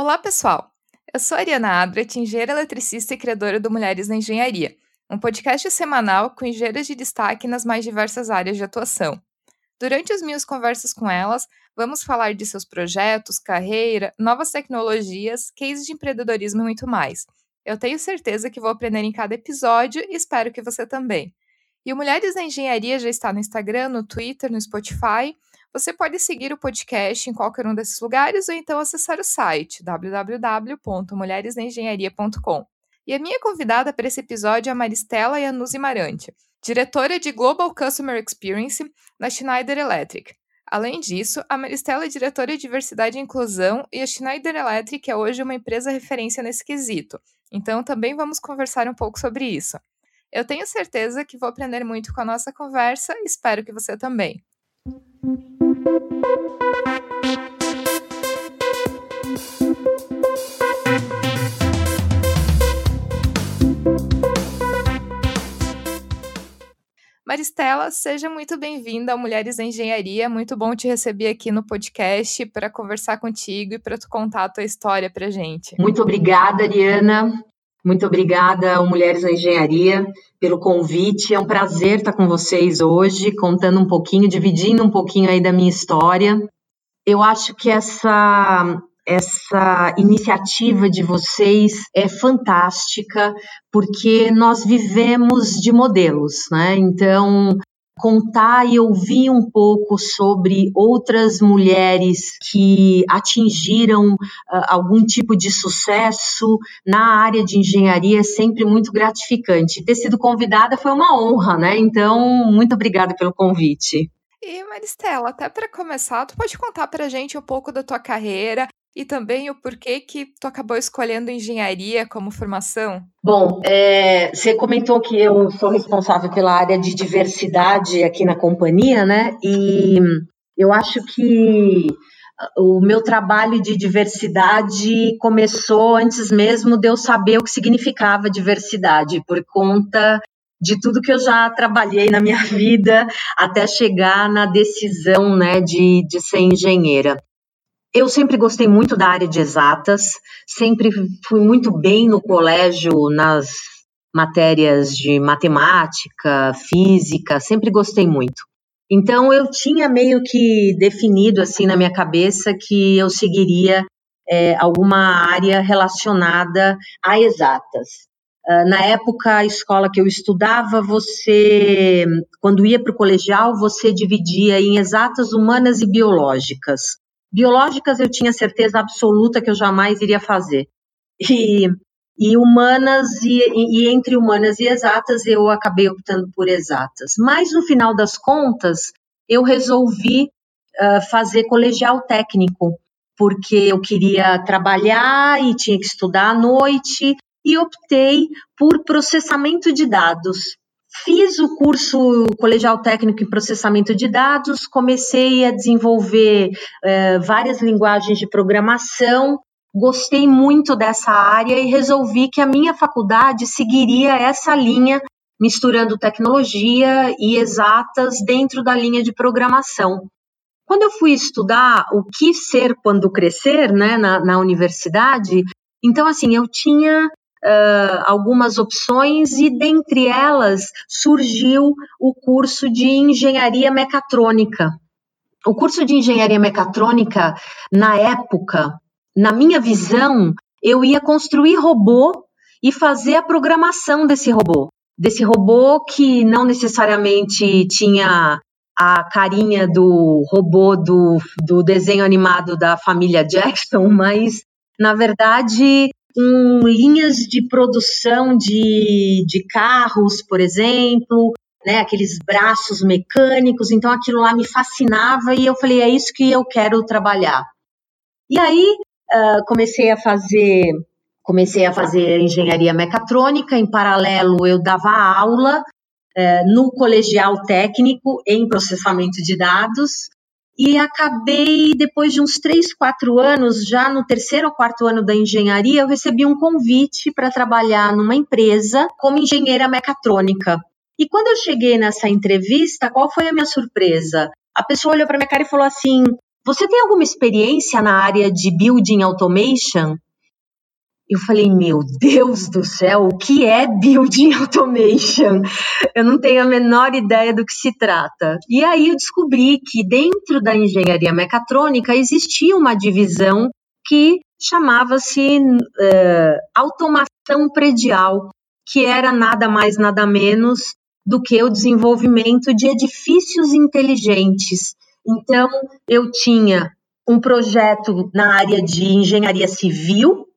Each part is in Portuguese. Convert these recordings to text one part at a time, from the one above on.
Olá, pessoal! Eu sou a Ariana Abret, engenheira eletricista e criadora do Mulheres na Engenharia, um podcast semanal com engenheiras de destaque nas mais diversas áreas de atuação. Durante as minhas conversas com elas, vamos falar de seus projetos, carreira, novas tecnologias, cases de empreendedorismo e muito mais. Eu tenho certeza que vou aprender em cada episódio e espero que você também. E o Mulheres na Engenharia já está no Instagram, no Twitter, no Spotify você pode seguir o podcast em qualquer um desses lugares ou então acessar o site www.mulheresnaengenharia.com. E a minha convidada para esse episódio é a Maristela Yanuzi Marante, diretora de Global Customer Experience na Schneider Electric. Além disso, a Maristela é diretora de Diversidade e Inclusão e a Schneider Electric é hoje uma empresa referência nesse quesito. Então também vamos conversar um pouco sobre isso. Eu tenho certeza que vou aprender muito com a nossa conversa, espero que você também. Maristela, seja muito bem-vinda ao Mulheres em Engenharia. Muito bom te receber aqui no podcast para conversar contigo e para tu contar a tua história para gente. Muito obrigada, Ariana. Muito obrigada Mulheres na Engenharia pelo convite. É um prazer estar com vocês hoje, contando um pouquinho, dividindo um pouquinho aí da minha história. Eu acho que essa essa iniciativa de vocês é fantástica, porque nós vivemos de modelos, né? Então, contar e ouvir um pouco sobre outras mulheres que atingiram uh, algum tipo de sucesso na área de engenharia é sempre muito gratificante. Ter sido convidada foi uma honra, né? Então, muito obrigada pelo convite. E Maristela, até para começar, tu pode contar para a gente um pouco da tua carreira e também o porquê que tu acabou escolhendo engenharia como formação? Bom, é, você comentou que eu sou responsável pela área de diversidade aqui na companhia, né? E eu acho que o meu trabalho de diversidade começou antes mesmo de eu saber o que significava diversidade, por conta de tudo que eu já trabalhei na minha vida até chegar na decisão né, de, de ser engenheira. Eu sempre gostei muito da área de exatas, sempre fui muito bem no colégio nas matérias de matemática, física, sempre gostei muito. Então eu tinha meio que definido assim na minha cabeça que eu seguiria é, alguma área relacionada a exatas. Uh, na época, a escola que eu estudava, você, quando ia para o colegial, você dividia em exatas, humanas e biológicas. Biológicas eu tinha certeza absoluta que eu jamais iria fazer. E, e humanas, e, e, entre humanas e exatas, eu acabei optando por exatas. Mas no final das contas, eu resolvi uh, fazer colegial técnico, porque eu queria trabalhar e tinha que estudar à noite, e optei por processamento de dados. Fiz o curso colegial técnico em processamento de dados, comecei a desenvolver eh, várias linguagens de programação, gostei muito dessa área e resolvi que a minha faculdade seguiria essa linha, misturando tecnologia e exatas dentro da linha de programação. Quando eu fui estudar o que ser quando crescer, né, na, na universidade, então assim eu tinha uh, algumas opções e dentre elas surgiu o curso de engenharia mecatrônica. O curso de engenharia mecatrônica, na época, na minha visão, eu ia construir robô e fazer a programação desse robô. Desse robô que não necessariamente tinha a carinha do robô do, do desenho animado da família Jackson, mas na verdade com linhas de produção de, de carros, por exemplo, né, aqueles braços mecânicos, então aquilo lá me fascinava e eu falei, é isso que eu quero trabalhar. E aí uh, comecei a fazer comecei a fazer engenharia mecatrônica, em paralelo eu dava aula uh, no colegial técnico em processamento de dados, e acabei, depois de uns três, quatro anos, já no terceiro ou quarto ano da engenharia, eu recebi um convite para trabalhar numa empresa como engenheira mecatrônica. E quando eu cheguei nessa entrevista, qual foi a minha surpresa? A pessoa olhou para minha cara e falou assim: você tem alguma experiência na área de building automation? Eu falei, meu Deus do céu, o que é building automation? Eu não tenho a menor ideia do que se trata. E aí eu descobri que dentro da engenharia mecatrônica existia uma divisão que chamava-se uh, automação predial, que era nada mais, nada menos do que o desenvolvimento de edifícios inteligentes. Então, eu tinha um projeto na área de engenharia civil,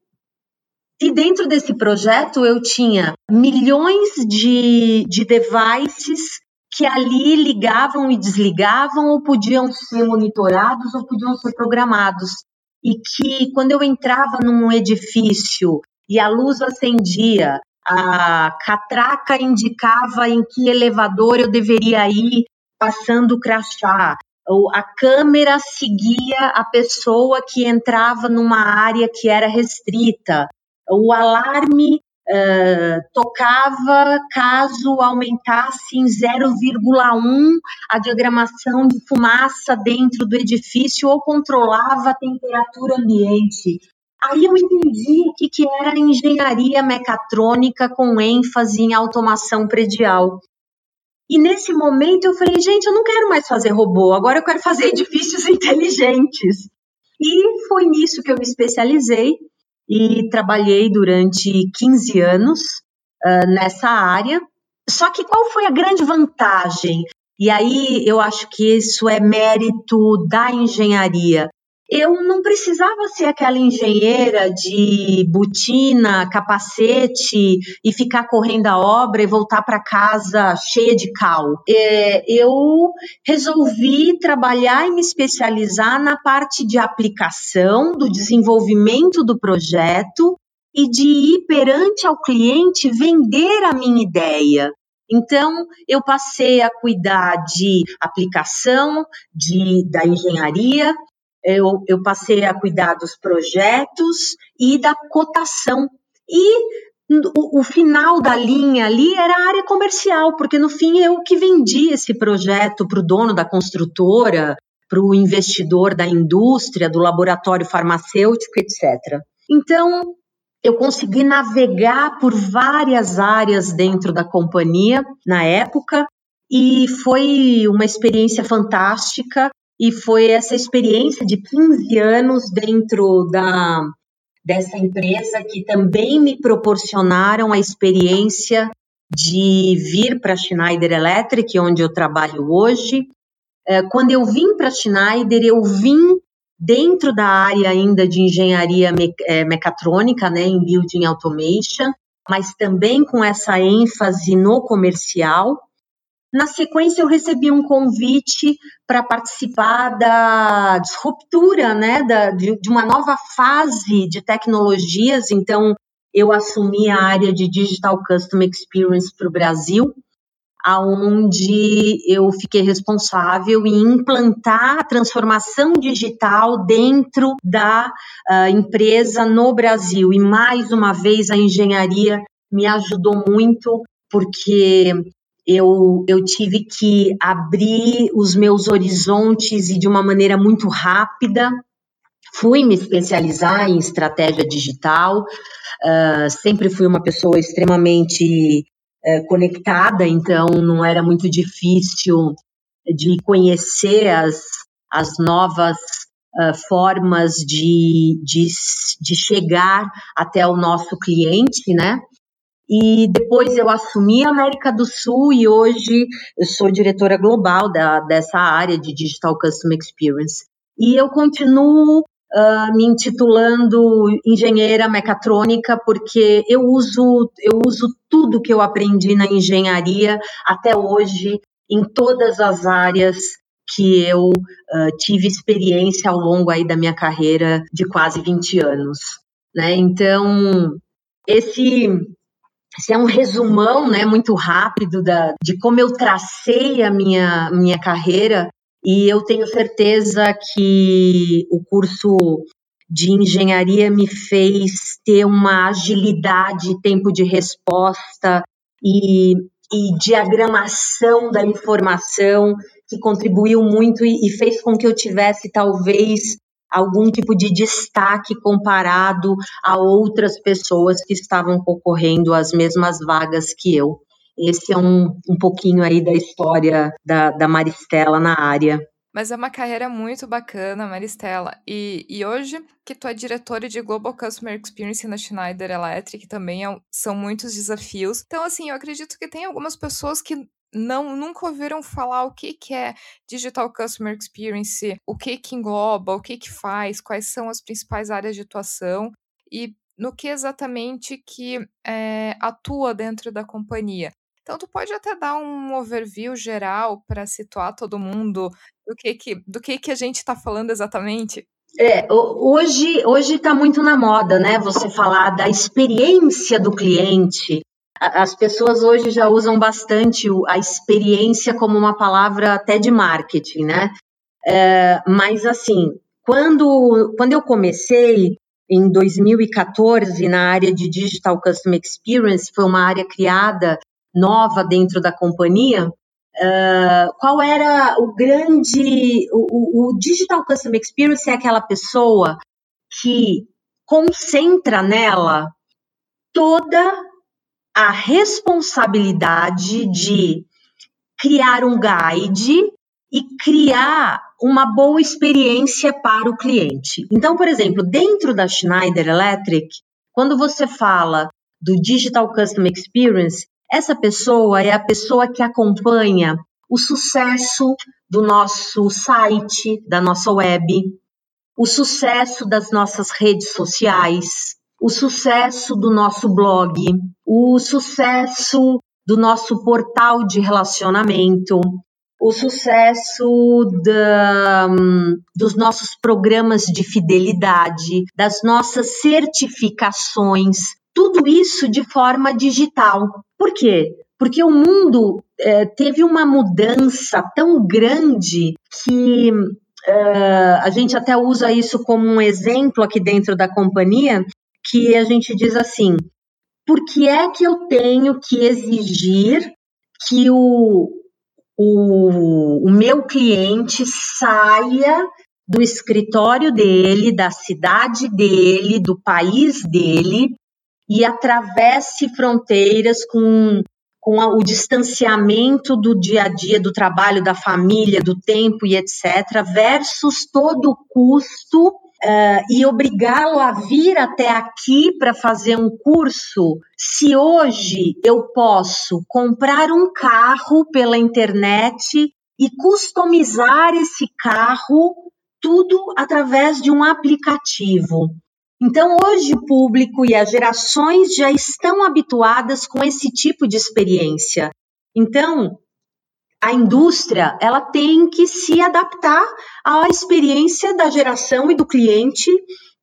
e dentro desse projeto eu tinha milhões de, de devices que ali ligavam e desligavam, ou podiam ser monitorados, ou podiam ser programados. E que quando eu entrava num edifício e a luz acendia, a catraca indicava em que elevador eu deveria ir passando o crachá, a câmera seguia a pessoa que entrava numa área que era restrita, o alarme uh, tocava caso aumentasse em 0,1 a diagramação de fumaça dentro do edifício ou controlava a temperatura ambiente. Aí eu entendi o que, que era engenharia mecatrônica com ênfase em automação predial. E nesse momento eu falei, gente, eu não quero mais fazer robô, agora eu quero fazer edifícios inteligentes. E foi nisso que eu me especializei e trabalhei durante 15 anos uh, nessa área. Só que qual foi a grande vantagem? E aí eu acho que isso é mérito da engenharia eu não precisava ser aquela engenheira de botina, capacete e ficar correndo a obra e voltar para casa cheia de cal. É, eu resolvi trabalhar e me especializar na parte de aplicação, do desenvolvimento do projeto e de ir perante ao cliente vender a minha ideia. Então, eu passei a cuidar de aplicação, de, da engenharia, eu, eu passei a cuidar dos projetos e da cotação. E o, o, final da linha ali era a área comercial, porque no fim eu que vendi esse projeto para o dono da construtora, para o investidor da indústria, do laboratório farmacêutico, etc. Então, eu consegui navegar por várias áreas dentro da companhia na época e foi uma experiência fantástica e foi essa experiência de 15 anos dentro da, dessa empresa que também me proporcionaram a experiência de vir para a Schneider Electric, onde eu trabalho hoje. É, quando eu vim para a Schneider, eu vim dentro da área ainda de engenharia é, mecatrônica, né, em building automation, mas também com essa ênfase no comercial. Na sequência, eu recebi um convite para participar da disruptura, né, da, de, de uma nova fase de tecnologias. Então, eu assumi a área de Digital Custom Experience para o Brasil, aonde eu fiquei responsável em implantar a transformação digital dentro da uh, empresa no Brasil. E mais uma vez a engenharia me ajudou muito, porque eu, eu tive que abrir os meus horizontes e de uma maneira muito rápida. Fui me especializar em estratégia digital, uh, sempre fui uma pessoa extremamente uh, conectada, então não era muito difícil de conhecer as, as novas uh, formas de, de, de chegar até o nosso cliente, né? E depois eu assumi a América do Sul e hoje eu sou diretora global da, dessa área de Digital Customer Experience. E eu continuo uh, me intitulando engenheira mecatrônica porque eu uso, eu uso tudo que eu aprendi na engenharia até hoje em todas as áreas que eu uh, tive experiência ao longo aí da minha carreira de quase 20 anos. Né? Então, esse esse é um resumão, né, muito rápido da, de como eu tracei a minha, minha carreira. E eu tenho certeza que o curso de engenharia me fez ter uma agilidade, tempo de resposta e, e diagramação da informação que contribuiu muito e, e fez com que eu tivesse talvez algum tipo de destaque comparado a outras pessoas que estavam concorrendo às mesmas vagas que eu. Esse é um, um pouquinho aí da história da, da Maristela na área. Mas é uma carreira muito bacana, Maristela. E, e hoje, que tu é diretora de Global Customer Experience na Schneider Electric, também é, são muitos desafios. Então, assim, eu acredito que tem algumas pessoas que não nunca ouviram falar o que, que é Digital Customer Experience, o que que engloba, o que que faz, quais são as principais áreas de atuação e no que exatamente que é, atua dentro da companhia. Então, tu pode até dar um overview geral para situar todo mundo do que, que, do que, que a gente está falando exatamente? É, hoje hoje está muito na moda, né? Você falar da experiência do cliente. As pessoas hoje já usam bastante a experiência como uma palavra até de marketing, né? É, mas assim, quando, quando eu comecei em 2014 na área de Digital Customer Experience, foi uma área criada nova dentro da companhia, uh, qual era o grande. O, o, Digital Customer Experience é aquela pessoa que concentra nela toda a responsabilidade de criar um guide e criar uma boa experiência para o cliente. Então, por exemplo, dentro da Schneider Electric, quando você fala do Digital Customer Experience, essa pessoa é a pessoa que acompanha o sucesso do nosso site, da nossa web, o sucesso das nossas redes sociais, o sucesso do nosso blog, o sucesso do nosso portal de relacionamento, o sucesso da, dos nossos programas de fidelidade, das nossas certificações, tudo isso de forma digital. Por quê? Porque o mundo é, teve uma mudança tão grande que uh, a gente até usa isso como um exemplo aqui dentro da companhia, que a gente diz assim: por que é que eu tenho que exigir que o, o, o meu cliente saia do escritório dele, da cidade dele, do país dele, e atravesse fronteiras com, com a, o distanciamento do dia a dia, do trabalho, da família, do tempo e etc., versus todo o custo uh, e obrigá-lo a vir até aqui para fazer um curso. Se hoje eu posso comprar um carro pela internet e customizar esse carro tudo através de um aplicativo. Então, hoje o público e as gerações já estão habituadas com esse tipo de experiência. Então, a indústria ela tem que se adaptar à experiência da geração e do cliente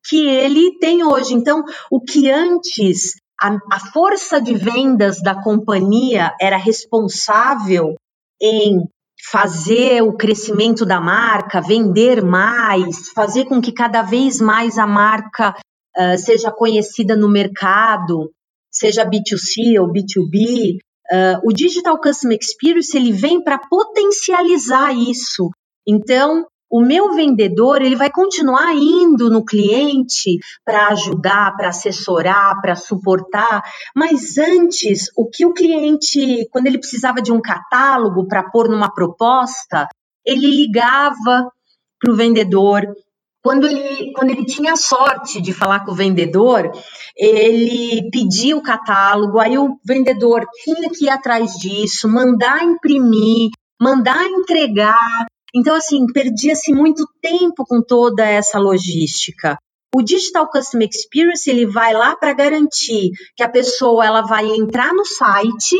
que ele tem hoje. Então, o que antes a, a força de vendas da companhia era responsável em fazer o crescimento da marca, vender mais, fazer com que cada vez mais a marca uh, seja conhecida no mercado, seja B2C ou B2B. Uh, o Digital Customer Experience ele vem para potencializar isso. Então, o meu vendedor ele vai continuar indo no cliente para ajudar, para assessorar, para suportar, mas antes o que o cliente, quando ele precisava de um catálogo para pôr numa proposta, ele ligava para o vendedor, quando ele, quando ele tinha sorte de falar com o vendedor, ele pedia o catálogo, aí o vendedor tinha que ir atrás disso, mandar imprimir, mandar entregar. Então, assim, perdia-se muito tempo com toda essa logística. O Digital Customer Experience, ele vai lá para garantir que a pessoa ela vai entrar no site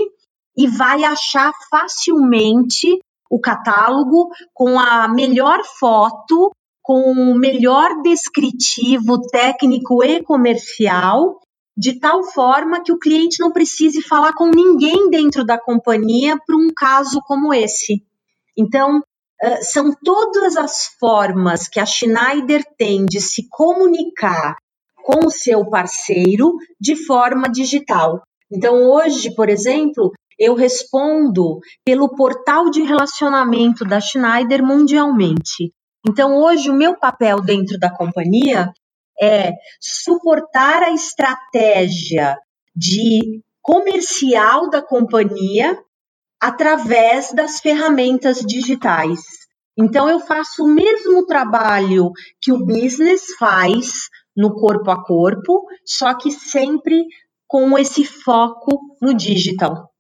e vai achar facilmente o catálogo com a melhor foto com o melhor descritivo técnico e comercial, de tal forma que o cliente não precise falar com ninguém dentro da companhia para um caso como esse. Então, são todas as formas que a Schneider tem de se comunicar com o seu parceiro de forma digital. Então, hoje, por exemplo, eu respondo pelo portal de relacionamento da Schneider mundialmente. Então, hoje, o meu papel dentro da companhia é suportar a estratégia de comercial da companhia através das ferramentas digitais. Então, eu faço o mesmo trabalho que o business faz no corpo a corpo, só que sempre com esse foco no digital.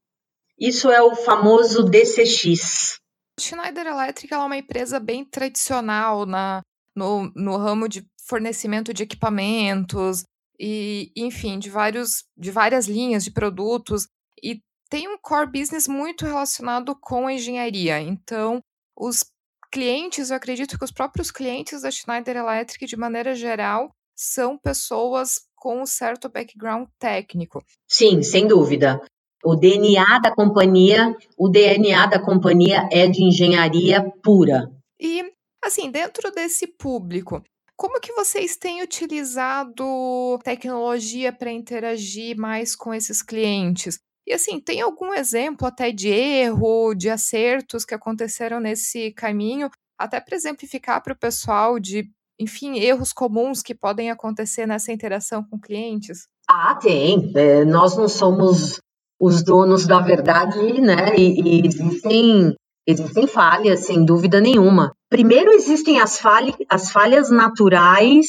Isso é o famoso DCX. Schneider Electric é uma empresa bem tradicional na, no, no ramo de fornecimento de equipamentos e, enfim, de, vários, de várias linhas de produtos e tem um core business muito relacionado com a engenharia. Então, os clientes, eu acredito que os próprios clientes da Schneider Electric, de maneira geral, são pessoas com um certo background técnico. Sim, sem dúvida. O DNA da companhia, o DNA da companhia é de engenharia pura. E assim, dentro desse público, como que vocês têm utilizado tecnologia para interagir mais com esses clientes? E assim, tem algum exemplo até de erro, de acertos que aconteceram nesse caminho, até para exemplificar para o pessoal de, enfim, erros comuns que podem acontecer nessa interação com clientes? Ah, tem. É, nós não somos os donos da verdade, né? E, e existem, existem falhas, sem dúvida nenhuma. Primeiro, existem as, falha, as falhas naturais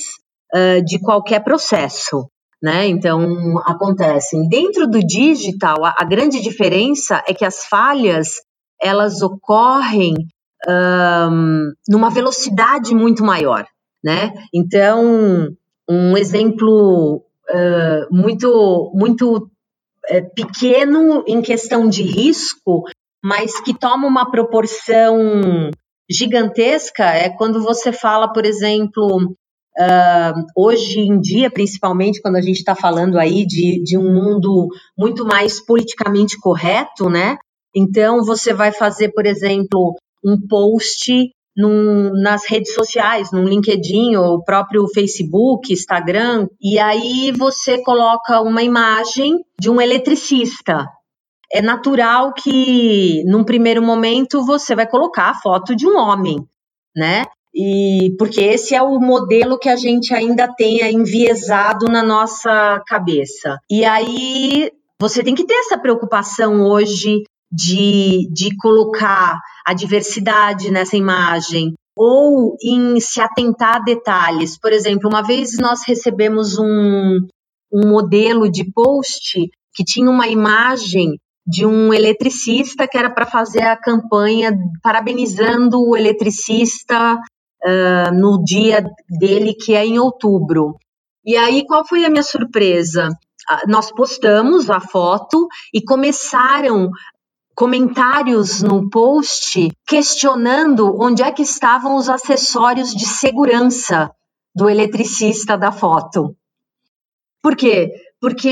uh, de qualquer processo. Né? Então, acontecem. Dentro do digital, a, a grande diferença é que as falhas elas ocorrem um, numa velocidade muito maior. Né? Então, um exemplo uh, muito, muito é, pequeno em questão de risco, mas que toma uma proporção gigantesca é quando você fala, por exemplo, uh, hoje em dia, principalmente quando a gente está falando aí de, de um mundo muito mais politicamente correto, né? Então você vai fazer, por exemplo, um post num, nas redes sociais, no LinkedIn o próprio Facebook, Instagram, e aí você coloca uma imagem de um eletricista. É natural que, num primeiro momento, você vai colocar a foto de um homem, né? E porque esse é o modelo que a gente ainda tem enviesado na nossa cabeça. E aí você tem que ter essa preocupação hoje de, de colocar a diversidade nessa imagem, ou em se atentar a detalhes. Por exemplo, uma vez nós recebemos um, um modelo de post que tinha uma imagem de um eletricista que era para fazer a campanha parabenizando o eletricista uh, no dia dele, que é em outubro. E aí, qual foi a minha surpresa? Uh, nós postamos a foto e começaram comentários no post questionando onde é que estavam os acessórios de segurança do eletricista da foto. Por quê? Porque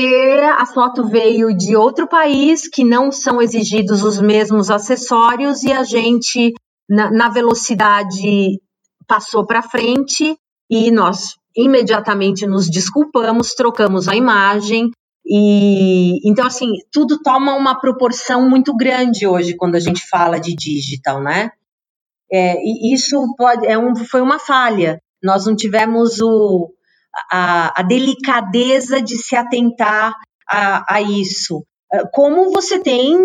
a foto veio de outro país que não são exigidos os mesmos acessórios e a gente, na, na velocidade, passou para frente e nós imediatamente nos desculpamos, trocamos a imagem, e então assim, tudo toma uma proporção muito grande hoje quando a gente fala de digital, né? É, e isso pode, é um, foi uma falha. Nós não tivemos o, a, a delicadeza de se atentar a, a, isso. É, como você tem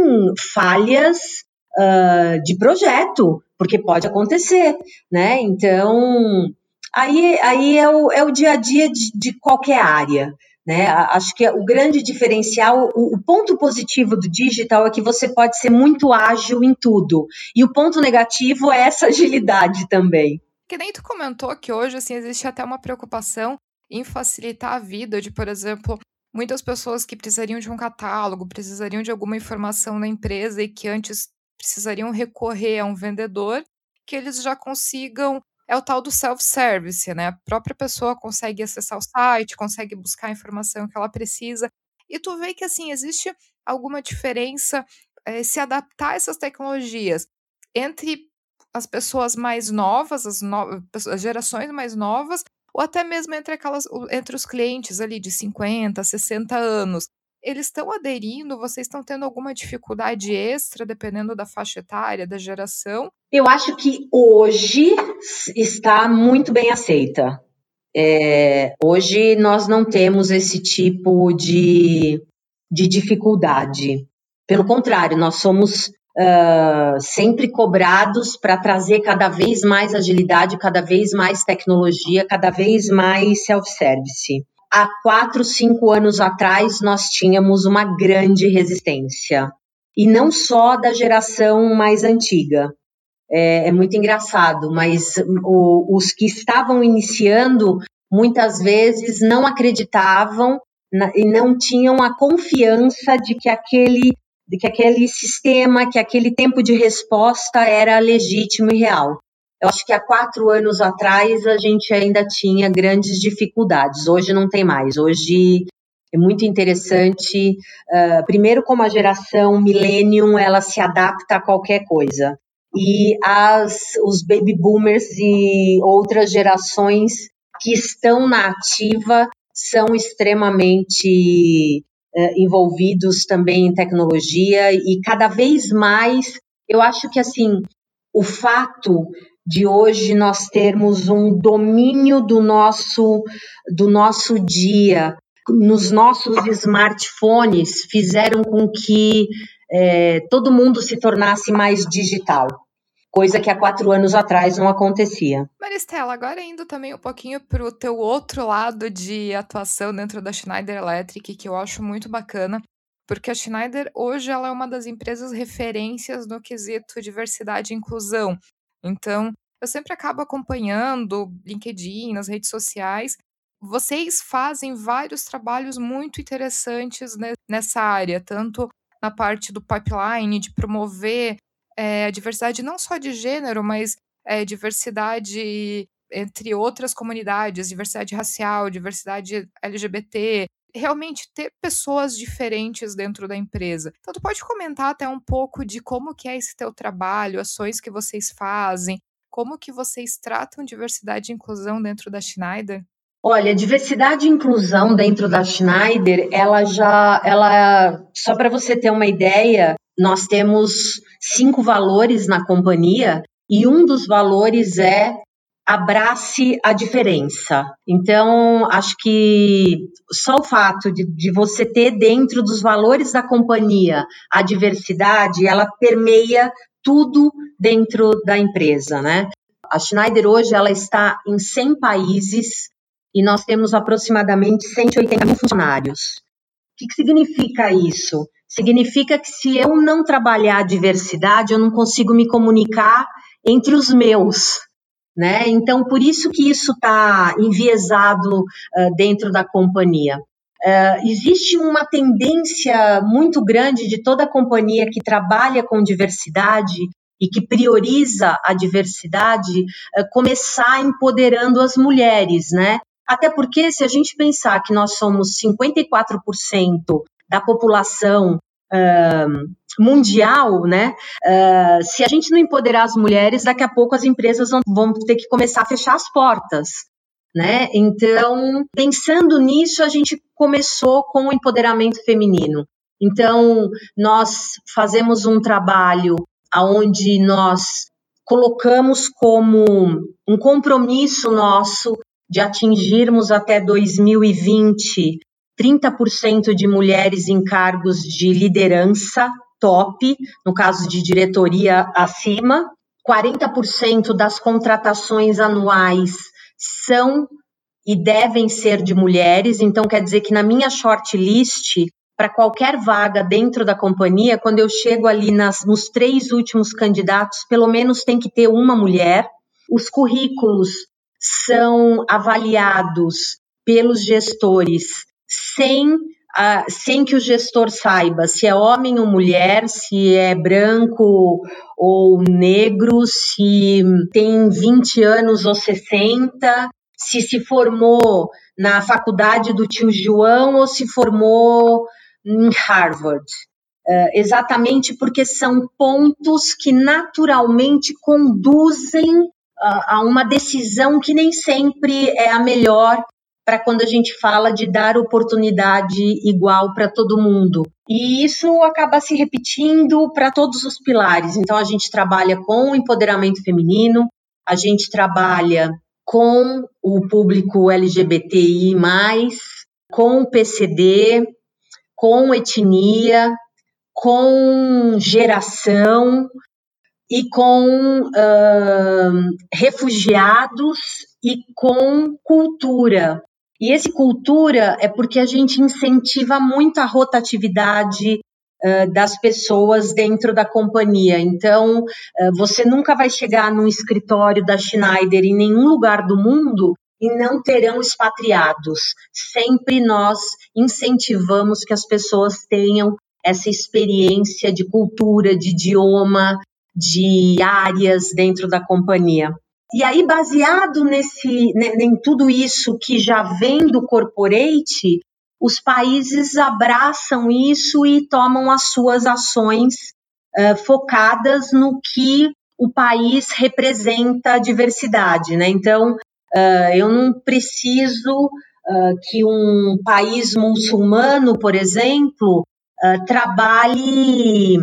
falhas uh, de projeto, porque pode acontecer, né? Então, aí, aí é, o, é o dia a dia de, de qualquer área. Né? Acho que o grande diferencial, o, o, ponto positivo do digital é que você pode ser muito ágil em tudo. E o ponto negativo é essa agilidade também. Que nem tu comentou que hoje assim, existe até uma preocupação em facilitar a vida de, por exemplo, muitas pessoas que precisariam de um catálogo, precisariam de alguma informação na empresa e que antes precisariam recorrer a um vendedor, que eles já consigam é o tal do self-service, né? A própria pessoa consegue acessar o site, consegue buscar a informação que ela precisa. E tu vê que, assim, existe alguma diferença é, se adaptar a essas tecnologias entre as pessoas mais novas, as, no... as gerações mais novas, ou até mesmo entre aquelas entre os clientes ali de 50, 60 anos. Eles estão aderindo? Vocês estão tendo alguma dificuldade extra, dependendo da faixa etária, da geração? Eu acho que hoje está muito bem aceita. É, hoje nós não temos esse tipo de, de dificuldade. Pelo contrário, nós somos uh, sempre cobrados para trazer cada vez mais agilidade, cada vez mais tecnologia, cada vez mais self-service há quatro, cinco anos atrás, nós tínhamos uma grande resistência. E não só da geração mais antiga. É, é muito engraçado, mas o, os que estavam iniciando muitas vezes não acreditavam na, e não tinham a confiança de que aquele de que aquele sistema, que aquele tempo de resposta era legítimo e real. Eu acho que há quatro anos atrás a gente ainda tinha grandes dificuldades. Hoje não tem mais. Hoje é muito interessante. Uh, primeiro, como a geração millennium ela se adapta a qualquer coisa. E as, os baby boomers e outras gerações que estão na ativa são extremamente uh, envolvidos também em tecnologia e cada vez mais eu acho que assim o fato de hoje nós termos um domínio do nosso do nosso dia nos nossos smartphones fizeram com que é, todo mundo se tornasse mais digital, coisa que há quatro anos atrás não acontecia. Maristela, agora indo também um pouquinho para o teu outro lado de atuação dentro da Schneider Electric, que eu acho muito bacana, porque a Schneider hoje ela é uma das empresas referências no quesito diversidade e inclusão. Então, eu sempre acabo acompanhando LinkedIn, nas redes sociais. Vocês fazem vários trabalhos muito interessantes nessa área, tanto na parte do pipeline, de promover é, a diversidade não só de gênero, mas é, diversidade entre outras comunidades, diversidade racial, diversidade LGBT, realmente ter pessoas diferentes dentro da empresa. Então, tu pode comentar até um pouco de como que é esse teu trabalho, ações que vocês fazem, como que vocês tratam diversidade e inclusão dentro da Schneider? Olha, diversidade e inclusão dentro da Schneider, ela já, ela, só para você ter uma ideia, nós temos cinco valores na companhia e um dos valores é abrace a diferença. Então, acho que só o fato de, de, você ter dentro dos valores da companhia a diversidade, ela permeia tudo dentro da empresa, né? A Schneider hoje ela está em 100 países e nós temos aproximadamente 180 mil funcionários. O que, que significa isso? Significa que se eu não trabalhar a diversidade, eu não consigo me comunicar entre os meus, né? Então, por isso que isso está enviesado uh, dentro da companhia. Uh, existe uma tendência muito grande de toda companhia que trabalha com diversidade e que prioriza a diversidade uh, começar empoderando as mulheres, né? Até porque, se a gente pensar que nós somos 54% da população mundial, né? Uh, se a gente não empoderar as mulheres, daqui a pouco as empresas vão, vão ter que começar a fechar as portas. Né? Então, pensando nisso, a gente começou com o empoderamento feminino. Então, nós fazemos um trabalho onde nós colocamos como um compromisso nosso de atingirmos até 2020 30% de mulheres em cargos de liderança top, no caso de diretoria acima, 40% das contratações anuais são e devem ser de mulheres, então quer dizer que na minha shortlist, para qualquer vaga dentro da companhia, quando eu chego ali nas, nos três últimos candidatos, pelo menos tem que ter uma mulher. Os currículos são avaliados pelos gestores sem Uh, sem que o gestor saiba se é homem ou mulher, se é branco ou negro, se tem 20 anos ou 60, se se formou na faculdade do tio João ou se formou em Harvard. Uh, exatamente porque são pontos que naturalmente conduzem uh, a uma decisão que nem sempre é a melhor para quando a gente fala de dar oportunidade igual para todo mundo. E isso acaba se repetindo para todos os pilares. Então, a gente trabalha com o empoderamento feminino, a gente trabalha com o público LGBTI, com o PCD, com etnia, com geração e com uh, refugiados e com cultura. E esse cultura é porque a gente incentiva muito a rotatividade uh, das pessoas dentro da companhia. Então, uh, você nunca vai chegar num escritório da Schneider em nenhum lugar do mundo e não terão expatriados. Sempre nós incentivamos que as pessoas tenham essa experiência de cultura, de idioma, de áreas dentro da companhia. E aí, baseado nesse, em tudo isso que já vem do corporate, os países abraçam isso e tomam as suas ações uh, focadas no que o país representa a diversidade, né? Então, uh, eu não preciso uh, que um país muçulmano, por exemplo, trabalhe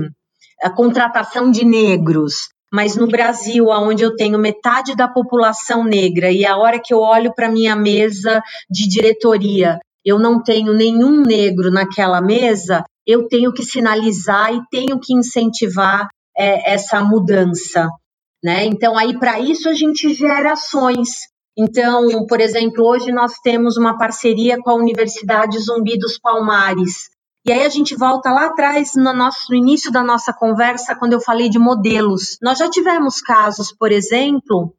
a contratação de negros, mas no Brasil, onde eu tenho metade da população negra e a hora que eu olho para minha mesa de diretoria, eu não tenho nenhum negro naquela mesa, eu tenho que sinalizar e tenho que incentivar é, essa mudança. Né? Então, aí para isso a gente gera ações. Então, por exemplo, hoje nós temos uma parceria com a Universidade Zumbi dos Palmares, e aí a gente volta lá atrás no nosso no início da nossa conversa quando eu falei de modelos. Nós já tivemos casos, por exemplo,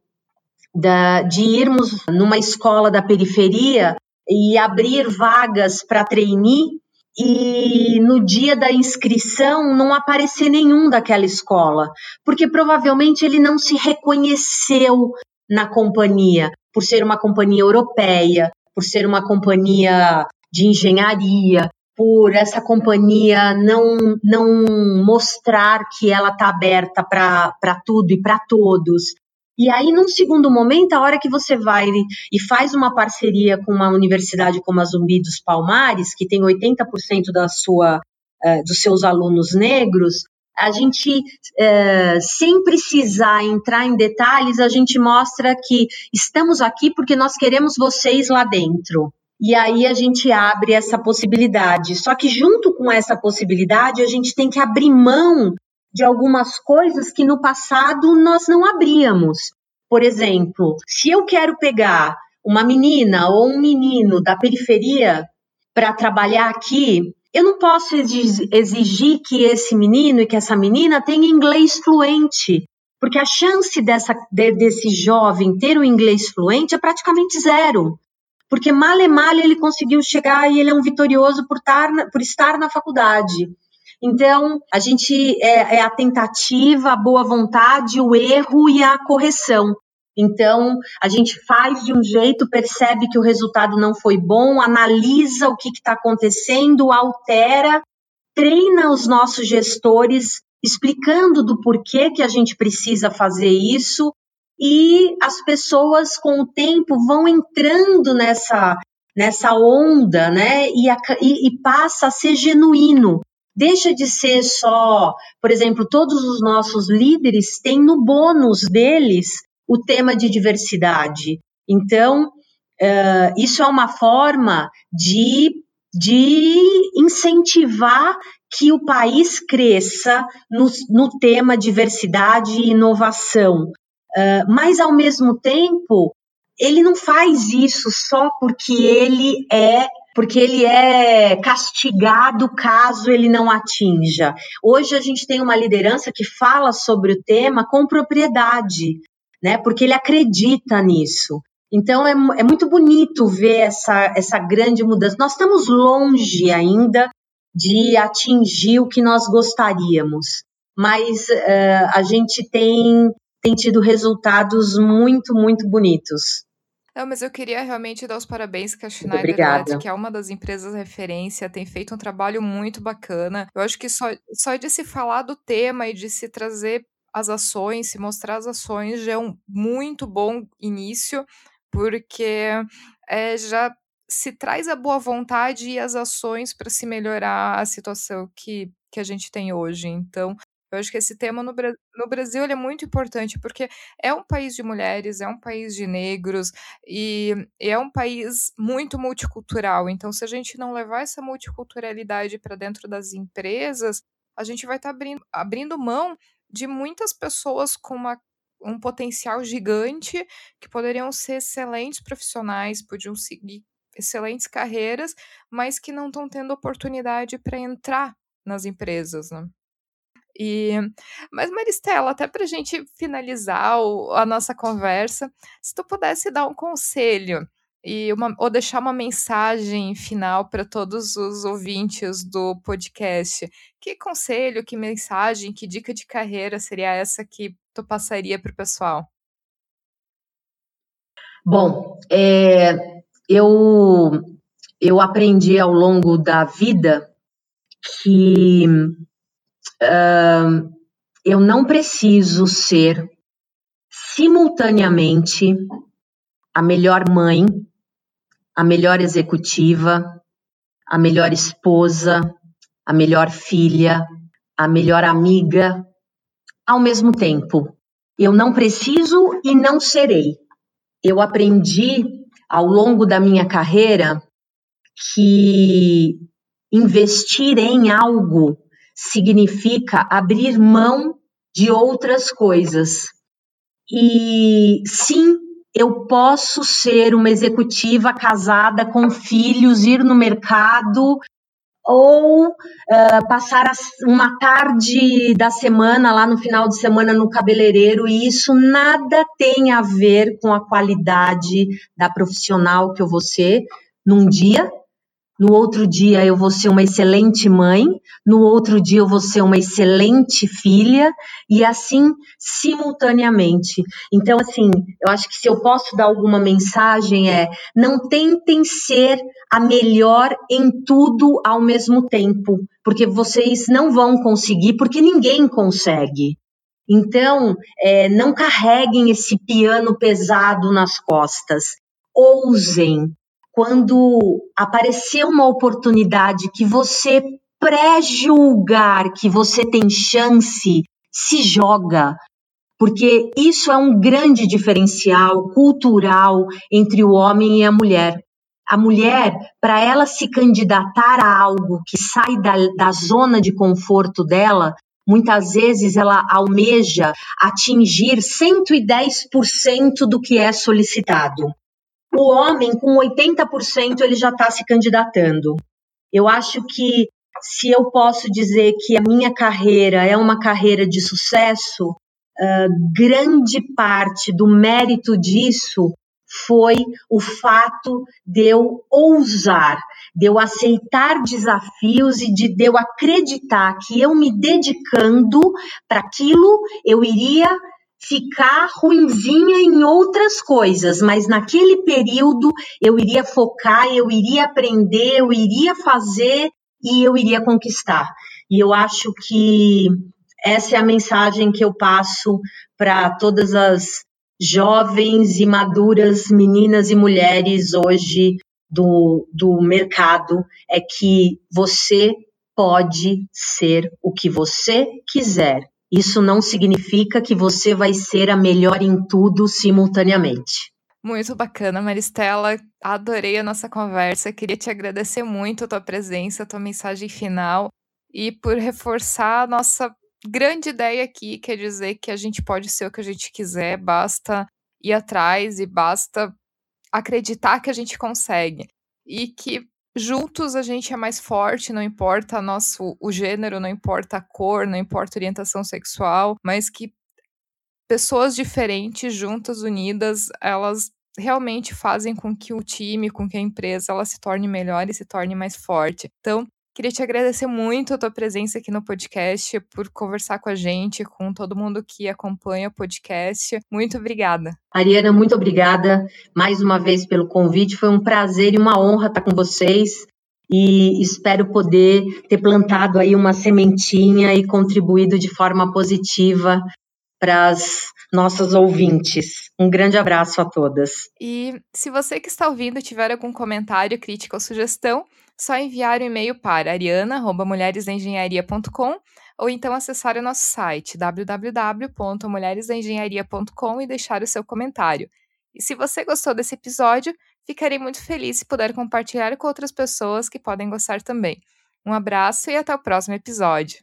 da, de irmos numa escola da periferia e abrir vagas para trainee e no dia da inscrição não aparecer nenhum daquela escola, porque provavelmente ele não se reconheceu na companhia, por ser uma companhia europeia, por ser uma companhia de engenharia, por essa companhia não, não mostrar que ela está aberta para tudo e para todos. E aí, num segundo momento, a hora que você vai e faz uma parceria com uma universidade como a Zumbi dos Palmares, que tem 80% da sua, uh, dos seus alunos negros, a gente, uh, sem precisar entrar em detalhes, a gente mostra que estamos aqui porque nós queremos vocês lá dentro. E aí a gente abre essa possibilidade. Só que junto com essa possibilidade, a gente tem que abrir mão de algumas coisas que no passado nós não abríamos. Por exemplo, se eu quero pegar uma menina ou um menino da periferia para trabalhar aqui, eu não posso exigir que esse menino e que essa menina tenha inglês fluente, porque a chance dessa, desse jovem ter o inglês fluente é praticamente zero porque male male ele conseguiu chegar e ele é um vitorioso por estar na, por estar na faculdade. Então, a gente é, é a tentativa, a boa vontade, o erro e a correção. Então, a gente faz de um jeito, percebe que o resultado não foi bom, analisa o que está acontecendo, altera, treina os nossos gestores explicando do porquê que a gente precisa fazer isso e as pessoas com o tempo vão entrando nessa nessa onda, né? E, a, e, e passa a ser genuíno. Deixa de ser só, por exemplo, todos os nossos líderes têm no bônus deles o tema de diversidade. Então, uh, isso é uma forma de, de incentivar que o país cresça no, no tema diversidade e inovação. Uh, mas, ao mesmo tempo, ele não faz isso só porque ele é porque ele é castigado caso ele não atinja. Hoje a gente tem uma liderança que fala sobre o tema com propriedade, né? Porque ele acredita nisso. Então é, é muito bonito ver essa, essa grande mudança. Nós estamos longe ainda de atingir o que nós gostaríamos, mas uh, a gente tem tem tido resultados muito, muito bonitos. Não, mas eu queria realmente dar os parabéns que a Schneider Electric, que é uma das empresas referência, tem feito um trabalho muito bacana. Eu acho que só, só de se falar do tema e de se trazer as ações, se mostrar as ações, já é um muito bom início, porque é, já se traz a boa vontade e as ações para se melhorar a situação que, que a gente tem hoje. Então, eu acho que esse tema no, no Brasil é muito importante, porque é um país de mulheres, é um país de negros e, e é um país muito multicultural. Então, se a gente não levar essa multiculturalidade para dentro das empresas, a gente vai estar tá abrindo, abrindo mão de muitas pessoas com uma, um potencial gigante que poderiam ser excelentes profissionais, podiam seguir excelentes carreiras, mas que não estão tendo oportunidade para entrar nas empresas, né? E, mas Maristela, até para a gente finalizar o, a nossa conversa, se tu pudesse dar um conselho e uma, ou deixar uma mensagem final para todos os ouvintes do podcast, que conselho, que mensagem, que dica de carreira seria essa que tu passaria para o pessoal? Bom, é, eu eu aprendi ao longo da vida que uh, eu não preciso ser simultaneamente a melhor mãe, a melhor executiva, a melhor esposa, a melhor filha, a melhor amiga, ao mesmo tempo. Eu não preciso e não serei. Eu aprendi ao longo da minha carreira que investir em algo significa abrir mão de outras coisas. E sim, eu posso ser uma executiva casada com filhos, ir no mercado ou uh, passar uma tarde da semana lá no final de semana no cabeleireiro e isso nada tem a ver com a qualidade da profissional que eu vou ser num dia no outro dia eu vou ser uma excelente mãe, no outro dia eu vou ser uma excelente filha, e assim simultaneamente. Então, assim, eu acho que se eu posso dar alguma mensagem é: não tentem ser a melhor em tudo ao mesmo tempo, porque vocês não vão conseguir, porque ninguém consegue. Então, é, não carreguem esse piano pesado nas costas. Ousem, quando aparecer uma oportunidade que você pré-julgar que você tem chance, se joga, porque isso é um grande diferencial cultural entre o homem e a mulher. A mulher, para ela se candidatar a algo que sai da, da zona de conforto dela, muitas vezes ela almeja atingir 110% do que é solicitado o homem com 80% ele já está se candidatando. Eu acho que se eu posso dizer que a minha carreira é uma carreira de sucesso, uh, grande parte do mérito disso foi o fato de eu ousar, de eu aceitar desafios e de, de eu acreditar que eu me dedicando para aquilo eu iria ficar ruinzinha em outras coisas, mas naquele período eu iria focar, eu iria aprender, eu iria fazer e eu iria conquistar. E eu acho que essa é a mensagem que eu passo para todas as jovens e maduras meninas e mulheres hoje do, do mercado é que você pode ser o que você quiser isso não significa que você vai ser a melhor em tudo simultaneamente. Muito bacana, Maristela. Adorei a nossa conversa. Queria te agradecer muito a tua presença, a tua mensagem final e por reforçar a nossa grande ideia aqui, quer dizer que a gente pode ser o que a gente quiser, basta ir atrás e basta acreditar que a gente consegue. E que juntos a gente é mais forte, não importa nosso o gênero, não importa a cor, não importa a orientação sexual, mas que pessoas diferentes juntas, unidas, elas realmente fazem com que o time, com que a empresa, ela se torne melhor e se torne mais forte. Então, Queria te agradecer muito a tua presença aqui no podcast, por conversar com a gente, com todo mundo que acompanha o podcast. Muito obrigada. Ariana, muito obrigada mais uma vez pelo convite. Foi um prazer e uma honra estar com vocês. E espero poder ter plantado aí uma sementinha e contribuído de forma positiva para as nossas ouvintes. Um grande abraço a todas. E se você que está ouvindo tiver algum comentário, crítica ou sugestão, só enviar o um e-mail para ariana@mulheresdaengenharia.com ou então acessar o nosso site www.mulheresdaengenharia.com e deixar o seu comentário. E se você gostou desse episódio, ficarei muito feliz se puder compartilhar com outras pessoas que podem gostar também. Um abraço e até o próximo episódio.